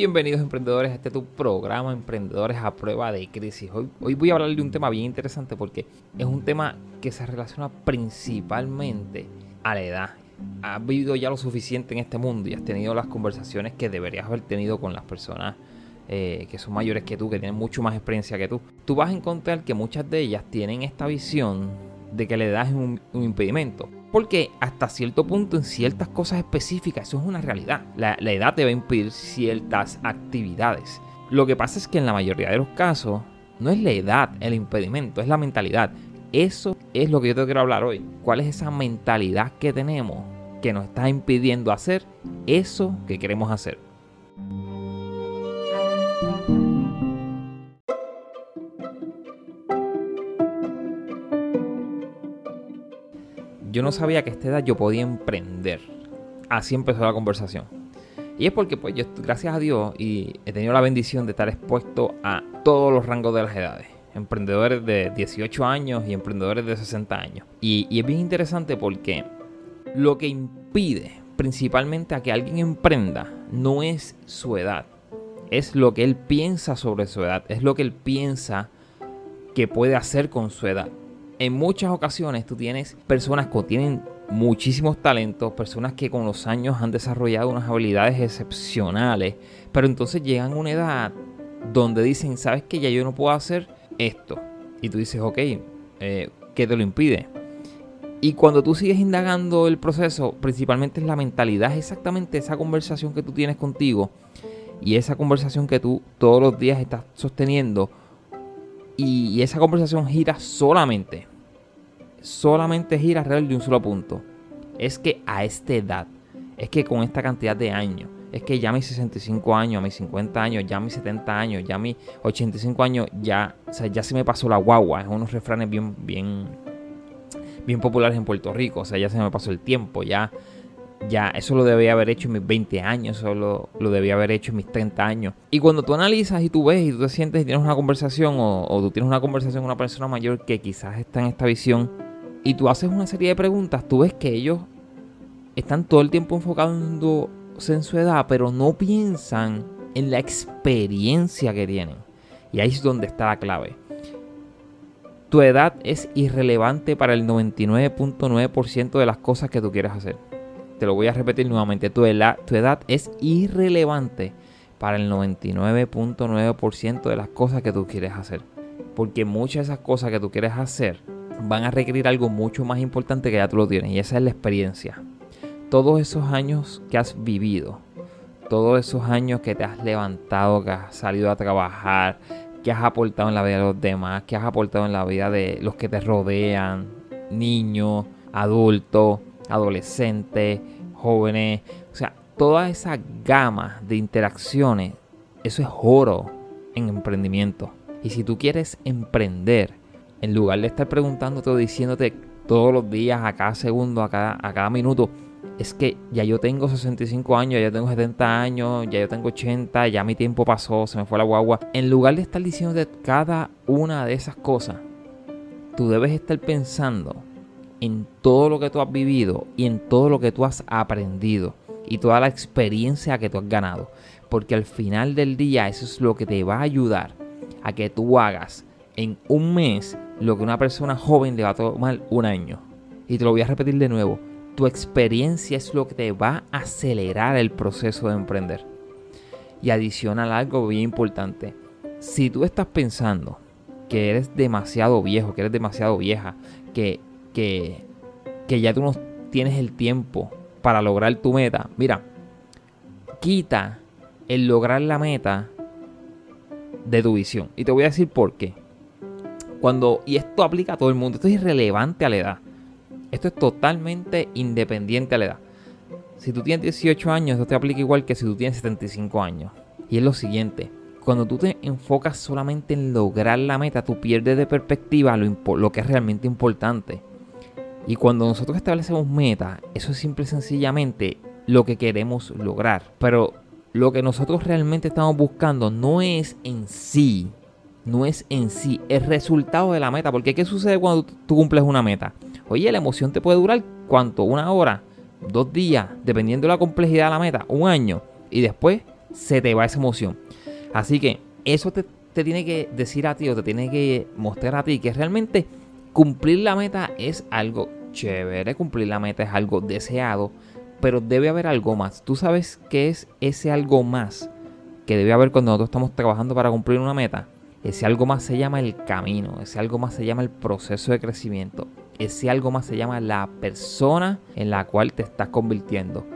Bienvenidos emprendedores a este tu programa Emprendedores a prueba de crisis. Hoy, hoy voy a hablar de un tema bien interesante porque es un tema que se relaciona principalmente a la edad. Has vivido ya lo suficiente en este mundo y has tenido las conversaciones que deberías haber tenido con las personas eh, que son mayores que tú, que tienen mucho más experiencia que tú. Tú vas a encontrar que muchas de ellas tienen esta visión de que la edad es un impedimento porque hasta cierto punto, en ciertas cosas específicas, eso es una realidad. La, edad te va a impedir ciertas actividades. Lo que pasa es que en la mayoría de los casos, no es la edad el impedimento, es la mentalidad. Eso es lo que yo te quiero hablar hoy. ¿Cuál es esa mentalidad que tenemos que nos está impidiendo hacer eso que queremos hacer? Yo no sabía que a esta edad yo podía emprender. Así empezó la conversación. Y es porque, pues, yo, gracias a Dios, y he tenido la bendición de estar expuesto a todos los rangos de las edades. Emprendedores de 18 años y emprendedores de 60 años. Y, y es bien interesante porque lo que impide principalmente a que alguien emprenda no es su edad. Es lo que él piensa sobre su edad. Es lo que él piensa que puede hacer con su edad en muchas ocasiones tú tienes personas que tienen muchísimos talentos, personas que con los años han desarrollado unas habilidades excepcionales, pero entonces llegan a una edad donde dicen, sabes que ya yo no puedo hacer esto. Y tú dices, ok, eh, ¿qué te lo impide? Y cuando tú sigues indagando el proceso, principalmente es la mentalidad, es exactamente esa conversación que tú tienes contigo y esa conversación que tú todos los días estás sosteniendo. Y esa conversación gira solamente solamente gira alrededor de un solo punto. Es que a esta edad, es que con esta cantidad de años, es que ya a mis 65 años, a mis 50 años, ya a mis 70 años, ya a mis 85 años, ya, ya se me pasó la guagua. Es unos refranes bien, bien, bien populares en Puerto Rico. O sea, ya se me pasó el tiempo, ya, ya, eso lo debía haber hecho en mis 20 años, eso lo, lo, debía haber hecho en mis 30 años. Y cuando tú analizas y tú ves y tú te sientes y tienes una conversación o, o tú tienes una conversación con una persona mayor que quizás está en esta visión y tú haces una serie de preguntas, tú ves que ellos están todo el tiempo enfocándose en su edad, pero no piensan en la experiencia que tienen. Y ahí es donde está la clave. Tu edad es irrelevante para el 99.9% de las cosas que tú quieres hacer. Te lo voy a repetir nuevamente. Tu edad, tu edad es irrelevante para el 99.9% de las cosas que tú quieres hacer. Porque muchas de esas cosas que tú quieres hacer van a requerir algo mucho más importante que ya tú lo tienes y esa es la experiencia. Todos esos años que has vivido, todos esos años que te has levantado, que has salido a trabajar, que has aportado en la vida de los demás, que has aportado en la vida de los que te rodean, niños, adultos, adolescentes, jóvenes, o sea, toda esa gama de interacciones, eso es oro en emprendimiento. Y si tú quieres emprender, en lugar de estar preguntándote o diciéndote todos los días, a cada segundo, a cada, a cada minuto, es que ya yo tengo 65 años, ya yo tengo 70 años, ya yo tengo 80, ya mi tiempo pasó, se me fue la guagua. En lugar de estar diciéndote cada una de esas cosas, tú debes estar pensando en todo lo que tú has vivido y en todo lo que tú has aprendido y toda la experiencia que tú has ganado. Porque al final del día eso es lo que te va a ayudar a que tú hagas en un mes lo que una persona joven le va a tomar un año. Y te lo voy a repetir de nuevo. Tu experiencia es lo que te va a acelerar el proceso de emprender. Y adicional algo bien importante. Si tú estás pensando que eres demasiado viejo, que eres demasiado vieja, que, que, que ya tú no tienes el tiempo para lograr tu meta, mira, quita el lograr la meta de tu visión. Y te voy a decir por qué. Cuando, y esto aplica a todo el mundo, esto es irrelevante a la edad. Esto es totalmente independiente a la edad. Si tú tienes 18 años, esto te aplica igual que si tú tienes 75 años. Y es lo siguiente, cuando tú te enfocas solamente en lograr la meta, tú pierdes de perspectiva lo, lo que es realmente importante. Y cuando nosotros establecemos meta, eso es simple y sencillamente lo que queremos lograr. Pero lo que nosotros realmente estamos buscando no es en sí no es en sí, el resultado de la meta. Porque ¿qué sucede cuando tú cumples una meta? Oye, la emoción te puede durar cuánto? Una hora, dos días, dependiendo de la complejidad de la meta, un año. Y después se te va esa emoción. Así que eso te, te tiene que decir a ti o te tiene que mostrar a ti que realmente cumplir la meta es algo chévere, cumplir la meta es algo deseado, pero debe haber algo más. ¿Tú sabes qué es ese algo más que debe haber cuando nosotros estamos trabajando para cumplir una meta? Ese algo más se llama el camino, ese algo más se llama el proceso de crecimiento, ese algo más se llama la persona en la cual te estás convirtiendo,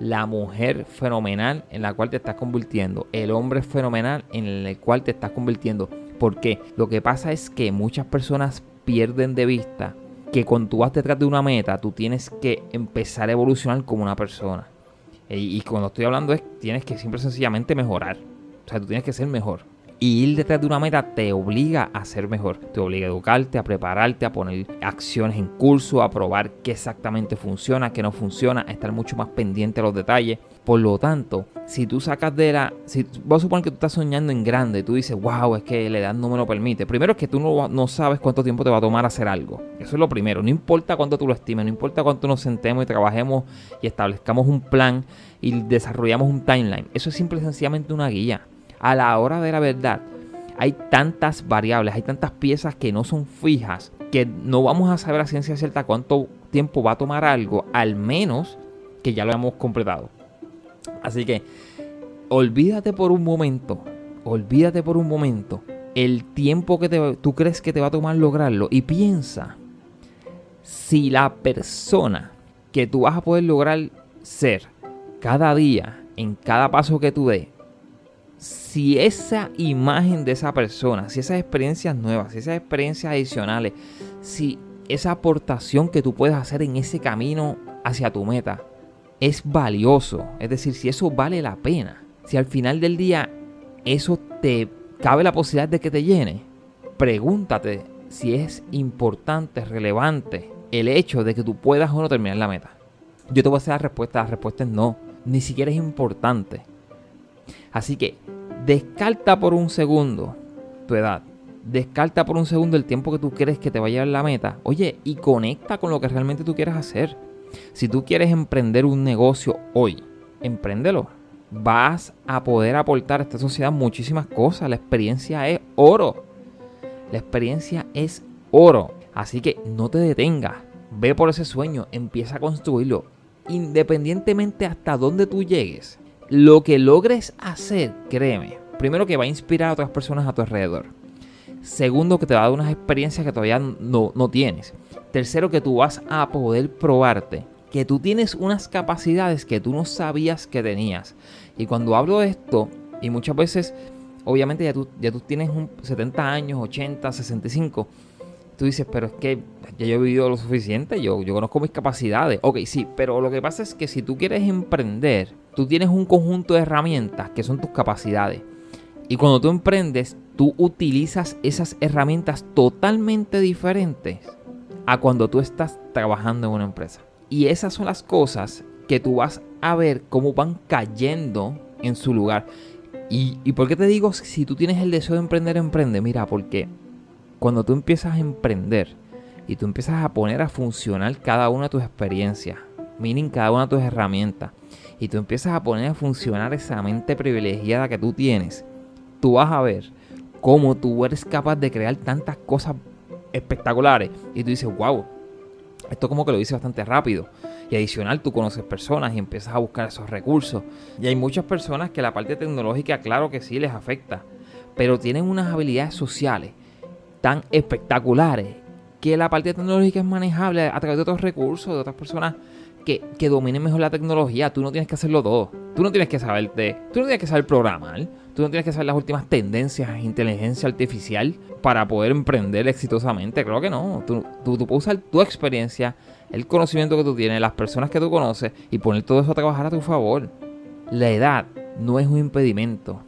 la mujer fenomenal en la cual te estás convirtiendo, el hombre fenomenal en el cual te estás convirtiendo. Porque lo que pasa es que muchas personas pierden de vista que cuando tú vas detrás de una meta, tú tienes que empezar a evolucionar como una persona. Y, y cuando estoy hablando es, tienes que siempre sencillamente mejorar. O sea, tú tienes que ser mejor. Y ir detrás de una meta te obliga a ser mejor. Te obliga a educarte, a prepararte, a poner acciones en curso, a probar qué exactamente funciona, qué no funciona, a estar mucho más pendiente a los detalles. Por lo tanto, si tú sacas de la. Si vos suponer que tú estás soñando en grande, tú dices, wow, es que la edad no me lo permite. Primero es que tú no, no sabes cuánto tiempo te va a tomar hacer algo. Eso es lo primero. No importa cuánto tú lo estimes, no importa cuánto nos sentemos y trabajemos y establezcamos un plan y desarrollamos un timeline. Eso es simple y sencillamente una guía a la hora de la verdad, hay tantas variables, hay tantas piezas que no son fijas, que no vamos a saber a ciencia cierta cuánto tiempo va a tomar algo, al menos que ya lo hemos completado. Así que, olvídate por un momento, olvídate por un momento el tiempo que tú crees que te va a tomar lograrlo y piensa si la persona que tú vas a poder lograr ser cada día, en cada paso que tú des, si esa imagen de esa persona, si esas experiencias nuevas, si esas experiencias adicionales, si esa aportación que tú puedes hacer en ese camino hacia tu meta es valioso, es decir, si eso vale la pena, si al final del día eso te cabe la posibilidad de que te llene, pregúntate si es importante, relevante el hecho de que tú puedas o no terminar la meta. Yo te voy a hacer la respuesta, la respuesta es no, ni siquiera es importante. Así que descarta por un segundo tu edad. Descarta por un segundo el tiempo que tú crees que te va a llevar la meta. Oye, y conecta con lo que realmente tú quieres hacer. Si tú quieres emprender un negocio hoy, empréndelo. Vas a poder aportar a esta sociedad muchísimas cosas. La experiencia es oro. La experiencia es oro. Así que no te detengas. Ve por ese sueño. Empieza a construirlo. Independientemente hasta dónde tú llegues lo que logres hacer, créeme, primero que va a inspirar a otras personas a tu alrededor. Segundo, que te va a dar unas experiencias que todavía no, no tienes. Tercero, que tú vas a poder probarte que tú tienes unas capacidades que tú no sabías que tenías. Y cuando hablo de esto, y muchas veces, obviamente ya tú, ya tú tienes un 70 años, 80, 65, tú dices, pero es que ya yo he vivido lo suficiente, yo, yo conozco mis capacidades. Ok, sí, pero lo que pasa es que si tú quieres emprender, tú tienes un conjunto de herramientas que son tus capacidades. Y cuando tú emprendes, tú utilizas esas herramientas totalmente diferentes a cuando tú estás trabajando en una empresa. Y esas son las cosas que tú vas a ver cómo van cayendo en su lugar. ¿Y, y por qué te digo si tú tienes el deseo de emprender, emprende? Mira, porque cuando tú empiezas a emprender y tú empiezas a poner a funcionar cada una de tus experiencias, miren cada una de tus herramientas, y tú empiezas a poner a funcionar esa mente privilegiada que tú tienes, tú vas a ver cómo tú eres capaz de crear tantas cosas espectaculares. Y tú dices, wow, esto como que lo hice bastante rápido. Y adicional, tú conoces personas y empiezas a buscar esos recursos. Y hay muchas personas que la parte tecnológica, claro que sí, les afecta. Pero tienen unas habilidades sociales tan espectaculares que la parte tecnológica es manejable a través de otros recursos, de otras personas que, que, dominen mejor la tecnología. Tú no tienes que hacerlo todo. Tú no tienes que saber de, tú no tienes que saber programar. Tú no tienes que saber las últimas tendencias en inteligencia artificial para poder emprender exitosamente. Creo que no. Tú puedes usar tu experiencia, el conocimiento que tú tienes, las personas que tú conoces y poner todo eso a trabajar a tu favor. La edad no es un impedimento.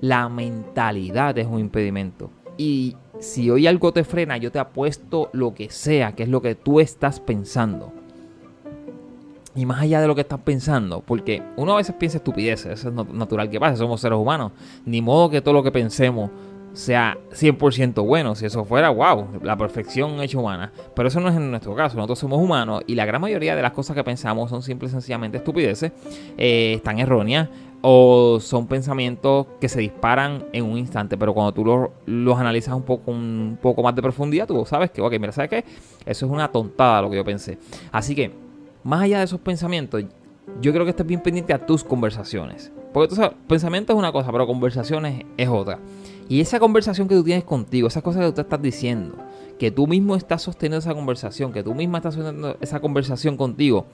La mentalidad es un impedimento. Y si hoy algo te frena, yo te apuesto lo que sea, que es lo que tú estás pensando. Y más allá de lo que estás pensando, porque uno a veces piensa estupideces, eso es natural que pase, somos seres humanos. Ni modo que todo lo que pensemos sea 100% bueno. Si eso fuera, wow, la perfección hecha humana. Pero eso no es en nuestro caso. Nosotros somos humanos y la gran mayoría de las cosas que pensamos son simple y sencillamente estupideces, eh, están erróneas o son pensamientos que se disparan en un instante. Pero cuando tú los, analizas un poco, un poco más de profundidad, tú sabes que, ok, mira, ¿sabes qué? Eso es una tontada lo que yo pensé. Así que, más allá de esos pensamientos, yo creo que estés bien pendiente a tus conversaciones. Porque tú sabes, pensamiento es una cosa, pero conversaciones es otra. Y esa conversación que tú tienes contigo, esas cosas que tú estás diciendo, que tú mismo estás sosteniendo esa conversación, que tú misma estás sosteniendo esa conversación contigo,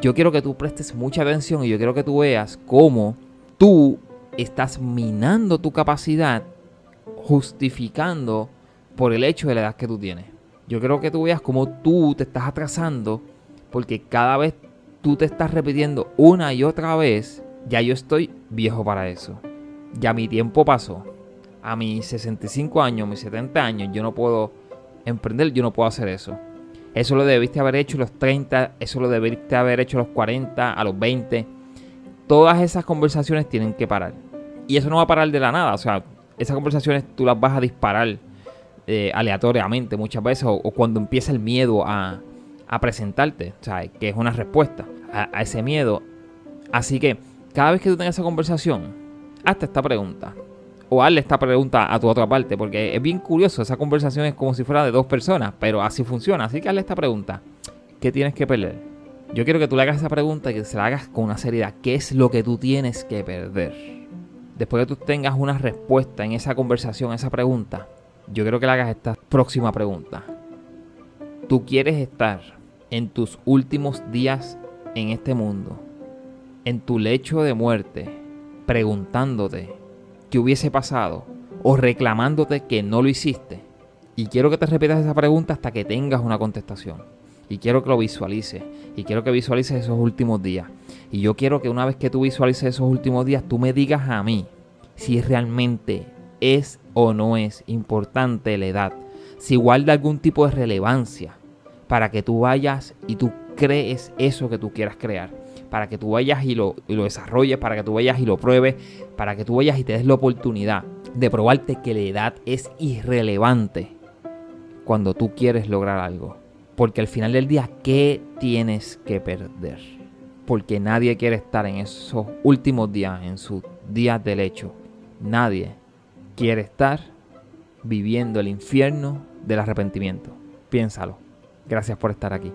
yo quiero que tú prestes mucha atención y yo quiero que tú veas cómo tú estás minando tu capacidad justificando por el hecho de la edad que tú tienes. Yo quiero que tú veas cómo tú te estás atrasando porque cada vez tú te estás repitiendo una y otra vez, ya yo estoy viejo para eso. Ya mi tiempo pasó a mis 65 años, mis 70 años, yo no puedo emprender, yo no puedo hacer eso. Eso lo debiste haber hecho a los 30, eso lo debiste haber hecho a los 40, a los 20. Todas esas conversaciones tienen que parar. Y eso no va a parar de la nada. O sea, esas conversaciones tú las vas a disparar eh, aleatoriamente muchas veces o, cuando empieza el miedo a, presentarte. O sea, que es una respuesta a, a ese miedo. Así que cada vez que tú tengas esa conversación, hazte esta pregunta o hazle esta pregunta a tu otra parte, porque es bien curioso, esa conversación es como si fuera de dos personas, pero así funciona. Así que hazle esta pregunta, ¿qué tienes que perder? Yo quiero que tú le hagas esa pregunta y que se la hagas con una seriedad. ¿Qué es lo que tú tienes que perder? Después que tú tengas una respuesta en esa conversación, esa pregunta, yo quiero que le hagas esta próxima pregunta. ¿Tú quieres estar en tus últimos días en este mundo, en tu lecho de muerte, preguntándote que hubiese pasado o reclamándote que no lo hiciste. Y quiero que te repitas esa pregunta hasta que tengas una contestación. Y quiero que lo visualices. Y quiero que visualices esos últimos días. Y yo quiero que una vez que tú visualices esos últimos días, tú me digas a mí si realmente es o no es importante la edad. Si guarda algún tipo de relevancia para que tú vayas y tú crees eso que tú quieras crear para que tú vayas y lo, desarrolles, para que tú vayas y lo pruebes, para que tú vayas y te des la oportunidad de probarte que la edad es irrelevante cuando tú quieres lograr algo. Porque al final del día, ¿qué tienes que perder? Porque nadie quiere estar en esos últimos días, en sus días del hecho. Nadie quiere estar viviendo el infierno del arrepentimiento. Piénsalo. Gracias por estar aquí.